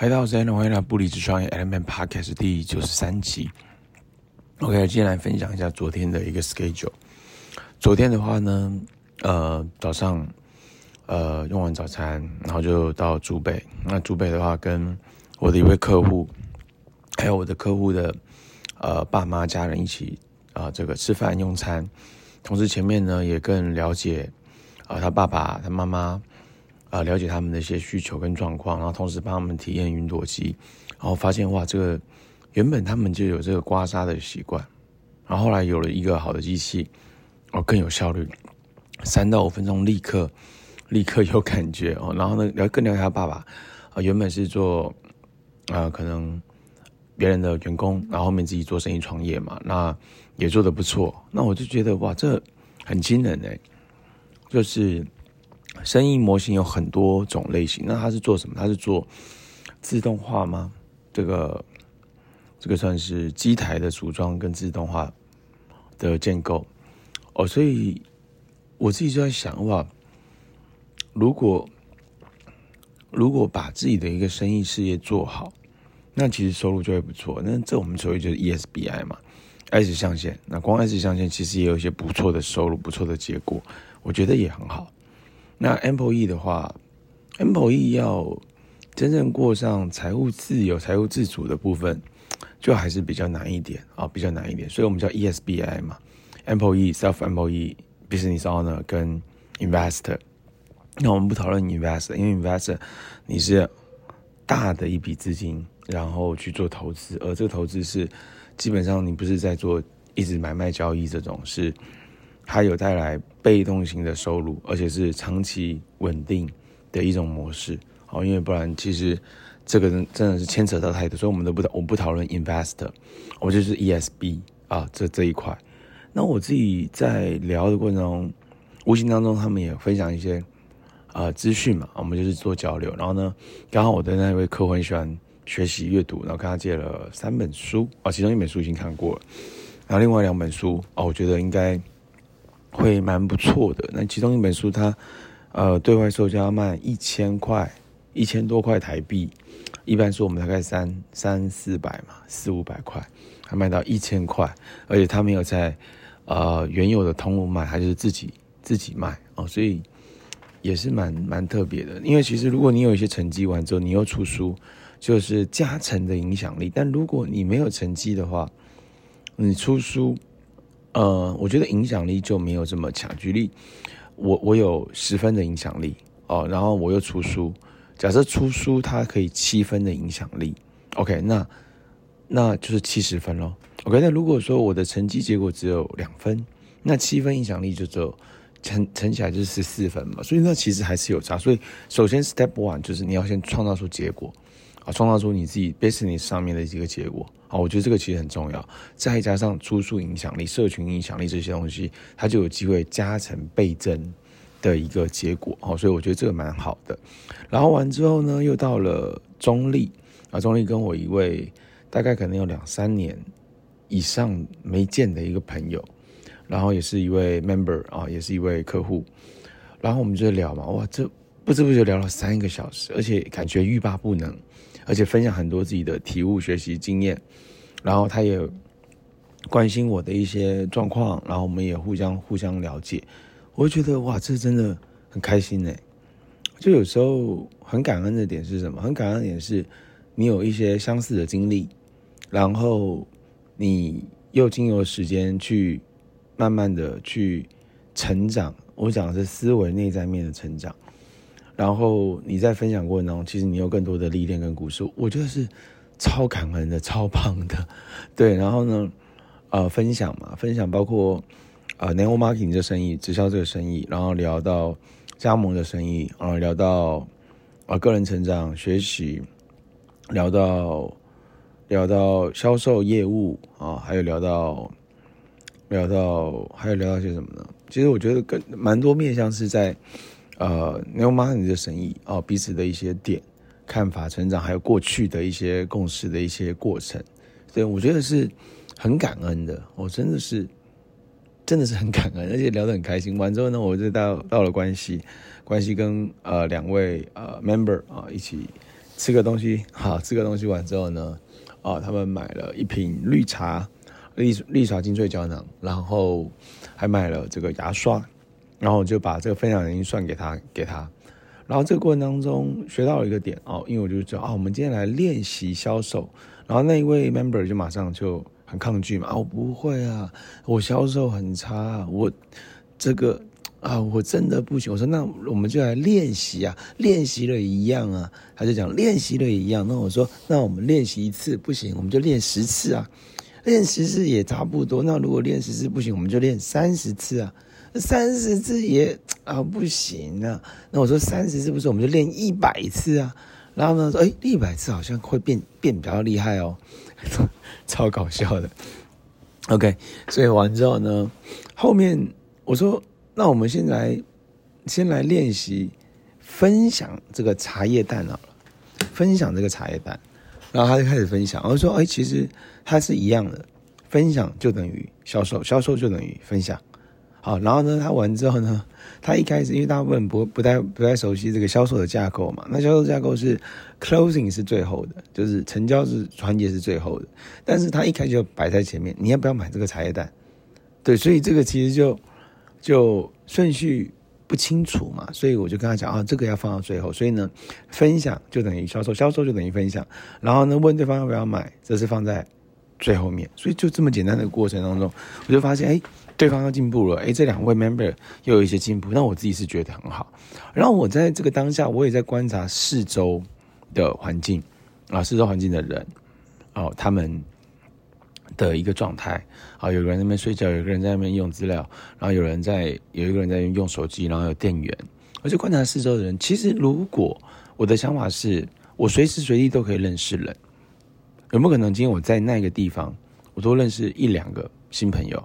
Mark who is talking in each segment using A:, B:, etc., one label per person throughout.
A: 嗨，大家好，我是 Allen，欢迎来到不离职创业 Element Podcast 第九十三集。OK，今天来分享一下昨天的一个 schedule。昨天的话呢，呃，早上呃用完早餐，然后就到竹北。那竹北的话，跟我的一位客户，还有我的客户的呃爸妈家人一起啊、呃，这个吃饭用餐。同时前面呢，也更了解啊、呃、他爸爸、他妈妈。啊，了解他们的一些需求跟状况，然后同时帮他们体验云朵机，然后发现哇，这个原本他们就有这个刮痧的习惯，然后后来有了一个好的机器，哦，更有效率，三到五分钟立刻立刻有感觉哦，然后呢，了更了解他爸爸，啊，原本是做啊可能别人的员工，然后后面自己做生意创业嘛，那也做得不错，那我就觉得哇，这很惊人哎，就是。生意模型有很多种类型，那他是做什么？他是做自动化吗？这个这个算是机台的组装跟自动化的建构哦，所以我自己就在想哇，如果如果把自己的一个生意事业做好，那其实收入就会不错。那这我们所谓就是 ESBI 嘛，S 象限。那光 S 象限其实也有一些不错的收入，不错的结果，我觉得也很好。那 employee 的话，employee 要真正过上财务自由、财务自主的部分，就还是比较难一点啊，比较难一点。所以我们叫 ESBI 嘛，employee、self-employee、business owner 跟 investor。那我们不讨论 investor，因为 investor 你是大的一笔资金，然后去做投资，而这个投资是基本上你不是在做一直买卖交易这种是。它有带来被动型的收入，而且是长期稳定的一种模式。好，因为不然其实这个真的是牵扯到太多，所以我们都不我不讨论 investor，我就是 ESB 啊这这一块。那我自己在聊的过程中，无形当中他们也分享一些啊资讯嘛，我们就是做交流。然后呢，刚好我的那位客户很喜欢学习阅读，然后跟他借了三本书啊，其中一本书已经看过了，然后另外两本书啊，我觉得应该。会蛮不错的。那其中一本书它，呃对外售价卖一千块，一千多块台币。一般说我们大概三三四百嘛，四五百块，它卖到一千块，而且它没有在呃原有的通路卖，它就是自己自己卖哦，所以也是蛮蛮特别的。因为其实如果你有一些成绩完之后，你又出书，就是加成的影响力。但如果你没有成绩的话，你出书。呃，我觉得影响力就没有这么强。举例，我我有十分的影响力哦，然后我又出书，假设出书它可以七分的影响力，OK，那那就是七十分咯。OK，那如果说我的成绩结果只有两分，那七分影响力就只有乘乘起来就是十四分嘛，所以那其实还是有差。所以首先 Step One 就是你要先创造出结果。啊创造出你自己 business 上面的几个结果，好，我觉得这个其实很重要。再加上出书影响力、社群影响力这些东西，它就有机会加成倍增的一个结果，好，所以我觉得这个蛮好的。然后完之后呢，又到了中立啊，中立跟我一位大概可能有两三年以上没见的一个朋友，然后也是一位 member 啊，也是一位客户，然后我们就聊嘛，哇，这不知不觉聊了三个小时，而且感觉欲罢不能。而且分享很多自己的体悟、学习经验，然后他也关心我的一些状况，然后我们也互相互相了解。我就觉得哇，这真的很开心呢。就有时候很感恩的点是什么？很感恩的点是，你有一些相似的经历，然后你又经由时间去慢慢的去成长。我讲的是思维内在面的成长。然后你在分享过程中，其实你有更多的历练跟故事，我觉得是超感恩的、超棒的，对。然后呢，呃，分享嘛，分享包括呃，neo marketing 这生意、直销这个生意，然后聊到加盟的生意，然后聊到啊、呃、个人成长、学习，聊到聊到销售业务啊、呃，还有聊到聊到还有聊到些什么呢？其实我觉得更蛮多面向是在。呃，New Money 的生意哦，彼此的一些点、看法、成长，还有过去的一些共识的一些过程，所以我觉得是很感恩的。我真的是，真的是很感恩，而且聊得很开心。完之后呢，我就到到了关系，关系跟呃两位呃 member 啊一起吃个东西，好，吃个东西完之后呢，哦，他们买了一瓶绿茶，绿绿茶精粹胶囊，然后还买了这个牙刷，然后我就把这个分享人算给他，给他。然后这个过程当中学到了一个点哦，因为我就知道啊，我们今天来练习销售。然后那一位 member 就马上就很抗拒嘛，啊，我不会啊，我销售很差，我这个啊，我真的不行。我说那我们就来练习啊，练习了一样啊，他就讲练习了一样。那我说那我们练习一次不行，我们就练十次啊，练十次也差不多。那如果练十次不行，我们就练三十次啊。三十次也啊不行啊，那我说三十次不是，我们就练一百次啊。然后呢说，哎，一百次好像会变变比较厉害哦，超搞笑的。OK，所以完之后呢，后面我说，那我们先来先来练习分享这个茶叶蛋好了，分享这个茶叶蛋。然后他就开始分享，我说，哎，其实它是一样的，分享就等于销售，销售就等于分享。好，然后呢，他完之后呢，他一开始因为大部分不不太不太熟悉这个销售的架构嘛，那销售架构是 closing 是最后的，就是成交是环节是最后的，但是他一开始就摆在前面，你要不要买这个茶叶蛋？对，所以这个其实就就顺序不清楚嘛，所以我就跟他讲啊，这个要放到最后，所以呢，分享就等于销售，销售就等于分享，然后呢，问对方要不要买，这是放在最后面，所以就这么简单的过程当中，我就发现哎。对方要进步了，诶，这两位 member 又有一些进步，那我自己是觉得很好。然后我在这个当下，我也在观察四周的环境啊，四周环境的人哦，他们的一个状态啊，有个人在那边睡觉，有个人在那边用资料，然后有人在，有一个人在用手机，然后有店员。我就观察四周的人。其实，如果我的想法是我随时随地都可以认识人，有没有可能今天我在那个地方，我都认识一两个新朋友？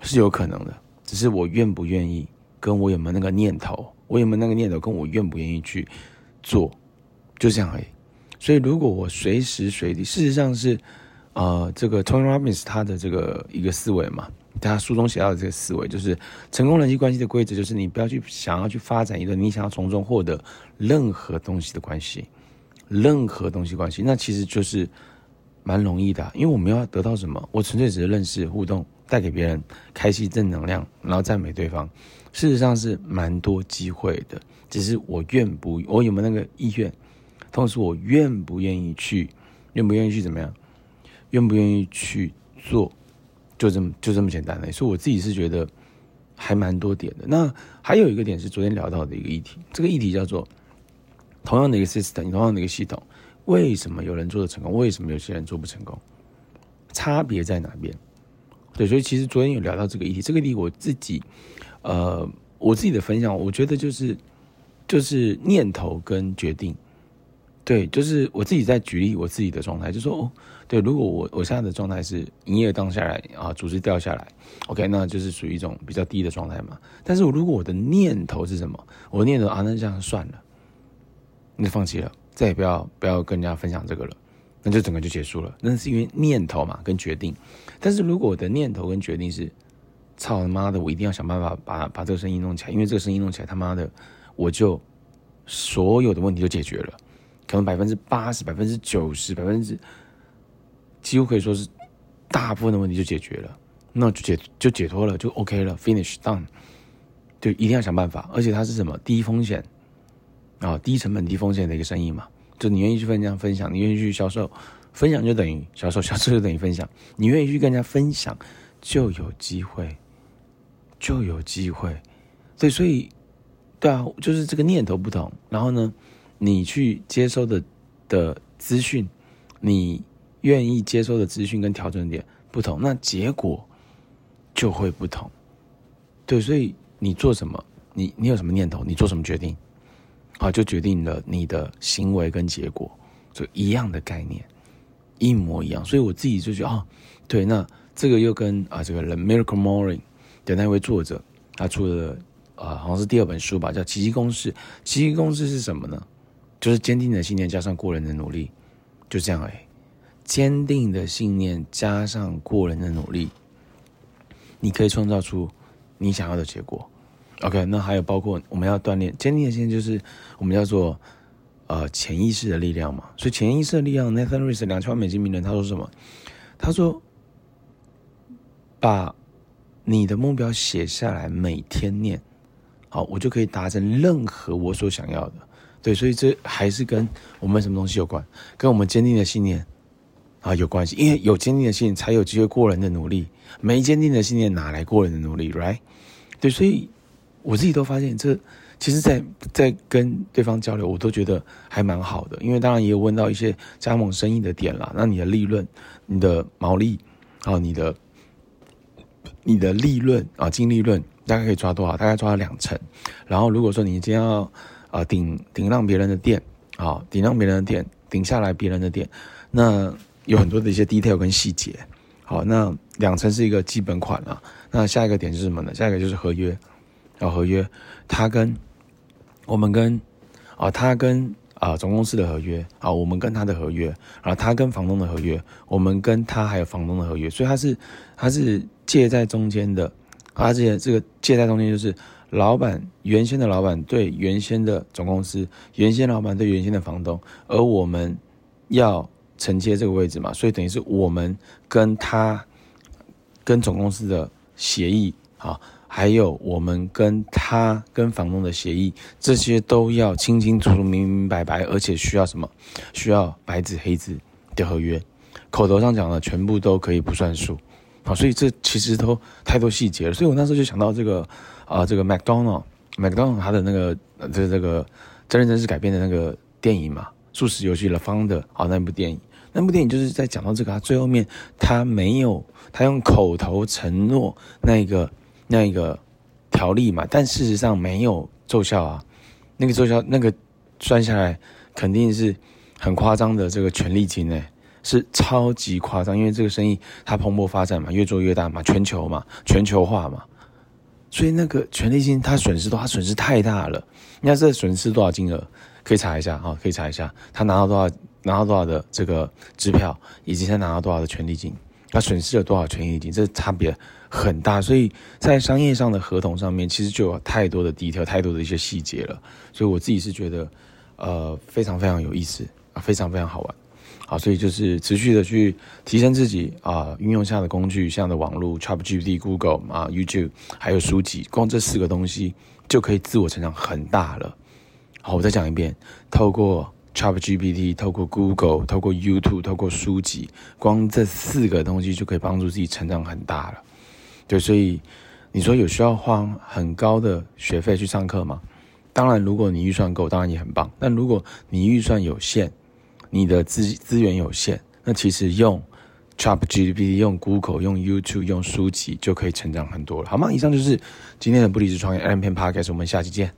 A: 是有可能的，只是我愿不愿意，跟我有没有那个念头，我有没有那个念头，跟我愿不愿意去做，就这样而已。所以，如果我随时随地，事实上是，呃，这个 Tony Robbins 他的这个一个思维嘛，他书中写到的这个思维，就是成功人际关系的规则，就是你不要去想要去发展一个你想要从中获得任何东西的关系，任何东西关系，那其实就是蛮容易的，因为我们要得到什么？我纯粹只是认识互动。带给别人开心正能量，然后赞美对方，事实上是蛮多机会的。只是我愿不，我有没有那个意愿？同时，我愿不愿意去？愿不愿意去怎么样？愿不愿意去做？就这么就这么简单的。所以我自己是觉得还蛮多点的。那还有一个点是昨天聊到的一个议题，这个议题叫做同样的一个 system，同样的一个系统，为什么有人做得成功？为什么有些人做不成功？差别在哪边？对，所以其实昨天有聊到这个议题，这个议题我自己，呃，我自己的分享，我觉得就是就是念头跟决定，对，就是我自己在举例我自己的状态，就说哦，对，如果我我现在的状态是营业当下来啊，组织掉下来，OK，那就是属于一种比较低的状态嘛。但是如果我的念头是什么？我念头啊，那这样算了，那就放弃了，再也不要不要跟人家分享这个了。那就整个就结束了，那是因为念头嘛，跟决定。但是如果我的念头跟决定是，操他妈的，我一定要想办法把把这个生意弄起来，因为这个生意弄起来，他妈的，我就所有的问题就解决了，可能百分之八十、百分之九十、百分之，几乎可以说是大部分的问题就解决了，那就解就解脱了，就 OK 了，finish done，就一定要想办法，而且它是什么？低风险啊，低成本、低风险的一个生意嘛。就你愿意去分享分享，你愿意去销售，分享就等于销售，销售就等于分享。你愿意去跟人家分享，就有机会，就有机会。对，所以，对啊，就是这个念头不同。然后呢，你去接收的的资讯，你愿意接收的资讯跟调整点不同，那结果就会不同。对，所以你做什么，你你有什么念头，你做什么决定。啊，就决定了你的行为跟结果，就一样的概念，一模一样。所以我自己就觉得，哦，对，那这个又跟啊这个 The Miracle Morning 的那位作者，他出了啊好像是第二本书吧，叫《奇迹公式》。奇迹公式是什么呢？就是坚定的信念加上过人的努力，就这样哎。坚定的信念加上过人的努力，你可以创造出你想要的结果。OK，那还有包括我们要锻炼坚定的信念，就是我们叫做呃潜意识的力量嘛。所以潜意识的力量，Nathan Reese 两千万美金名人他说什么？他说把你的目标写下来，每天念，好，我就可以达成任何我所想要的。对，所以这还是跟我们什么东西有关？跟我们坚定的信念啊有关系。因为有坚定的信念，才有机会过人的努力。没坚定的信念，哪来过人的努力？Right？对，所以我自己都发现，这其实在，在跟对方交流，我都觉得还蛮好的。因为当然也有问到一些加盟生意的点啦，那你的利润、你的毛利啊、你的你的利润啊、净利润大概可以抓多少？大概抓了两成。然后如果说你今天要啊顶顶让别人的店啊，顶让别人的店，顶下来别人的店，那有很多的一些 detail 跟细节。好，那两成是一个基本款啊。那下一个点是什么呢？下一个就是合约，然后合约，他跟我们跟啊，他跟啊总公司的合约啊，我们跟他的合约，然后他跟房东的合约，我们跟他还有房东的合约，所以他是他是借在中间的，而且这个借在中间就是老板原先的老板对原先的总公司，原先老板对原先的房东，而我们要。承接这个位置嘛，所以等于是我们跟他跟总公司的协议啊，还有我们跟他跟房东的协议，这些都要清清楚楚、明明白白，而且需要什么？需要白纸黑字的合约，口头上讲的全部都可以不算数啊。所以这其实都太多细节了。所以我那时候就想到这个啊，这个 McDonald，McDonald 他的那个这这个真人真事改编的那个电影嘛，速食游戏 The Founder 啊那部电影。那部电影就是在讲到这个，他最后面他没有，他用口头承诺那个那个条例嘛，但事实上没有奏效啊。那个奏效，那个算下来肯定是很夸张的这个权利金诶，是超级夸张，因为这个生意它蓬勃发展嘛，越做越大嘛，全球嘛，全球化嘛，所以那个权利金他损失多，他损失太大了。你看这损失多少金额？可以查一下哈，可以查一下他拿到多少。拿到多少的这个支票，以及他拿到多少的权利金，他损失了多少权益金，这差别很大。所以在商业上的合同上面，其实就有太多的 detail，太多的一些细节了。所以我自己是觉得，呃，非常非常有意思啊，非常非常好玩。好，所以就是持续的去提升自己啊，运用下的工具，像的网络，ChatGPT、Google 啊、YouTube，还有书籍，光这四个东西就可以自我成长很大了。好，我再讲一遍，透过。ChatGPT 透过 Google、透过 YouTube、透过书籍，光这四个东西就可以帮助自己成长很大了。对，所以你说有需要花很高的学费去上课吗？当然，如果你预算够，当然也很棒。但如果你预算有限，你的资资源有限，那其实用 ChatGPT、用 Google、用 YouTube、用书籍就可以成长很多了，好吗？以上就是今天的不离职创业 Allen Peng Podcast，我们下期见。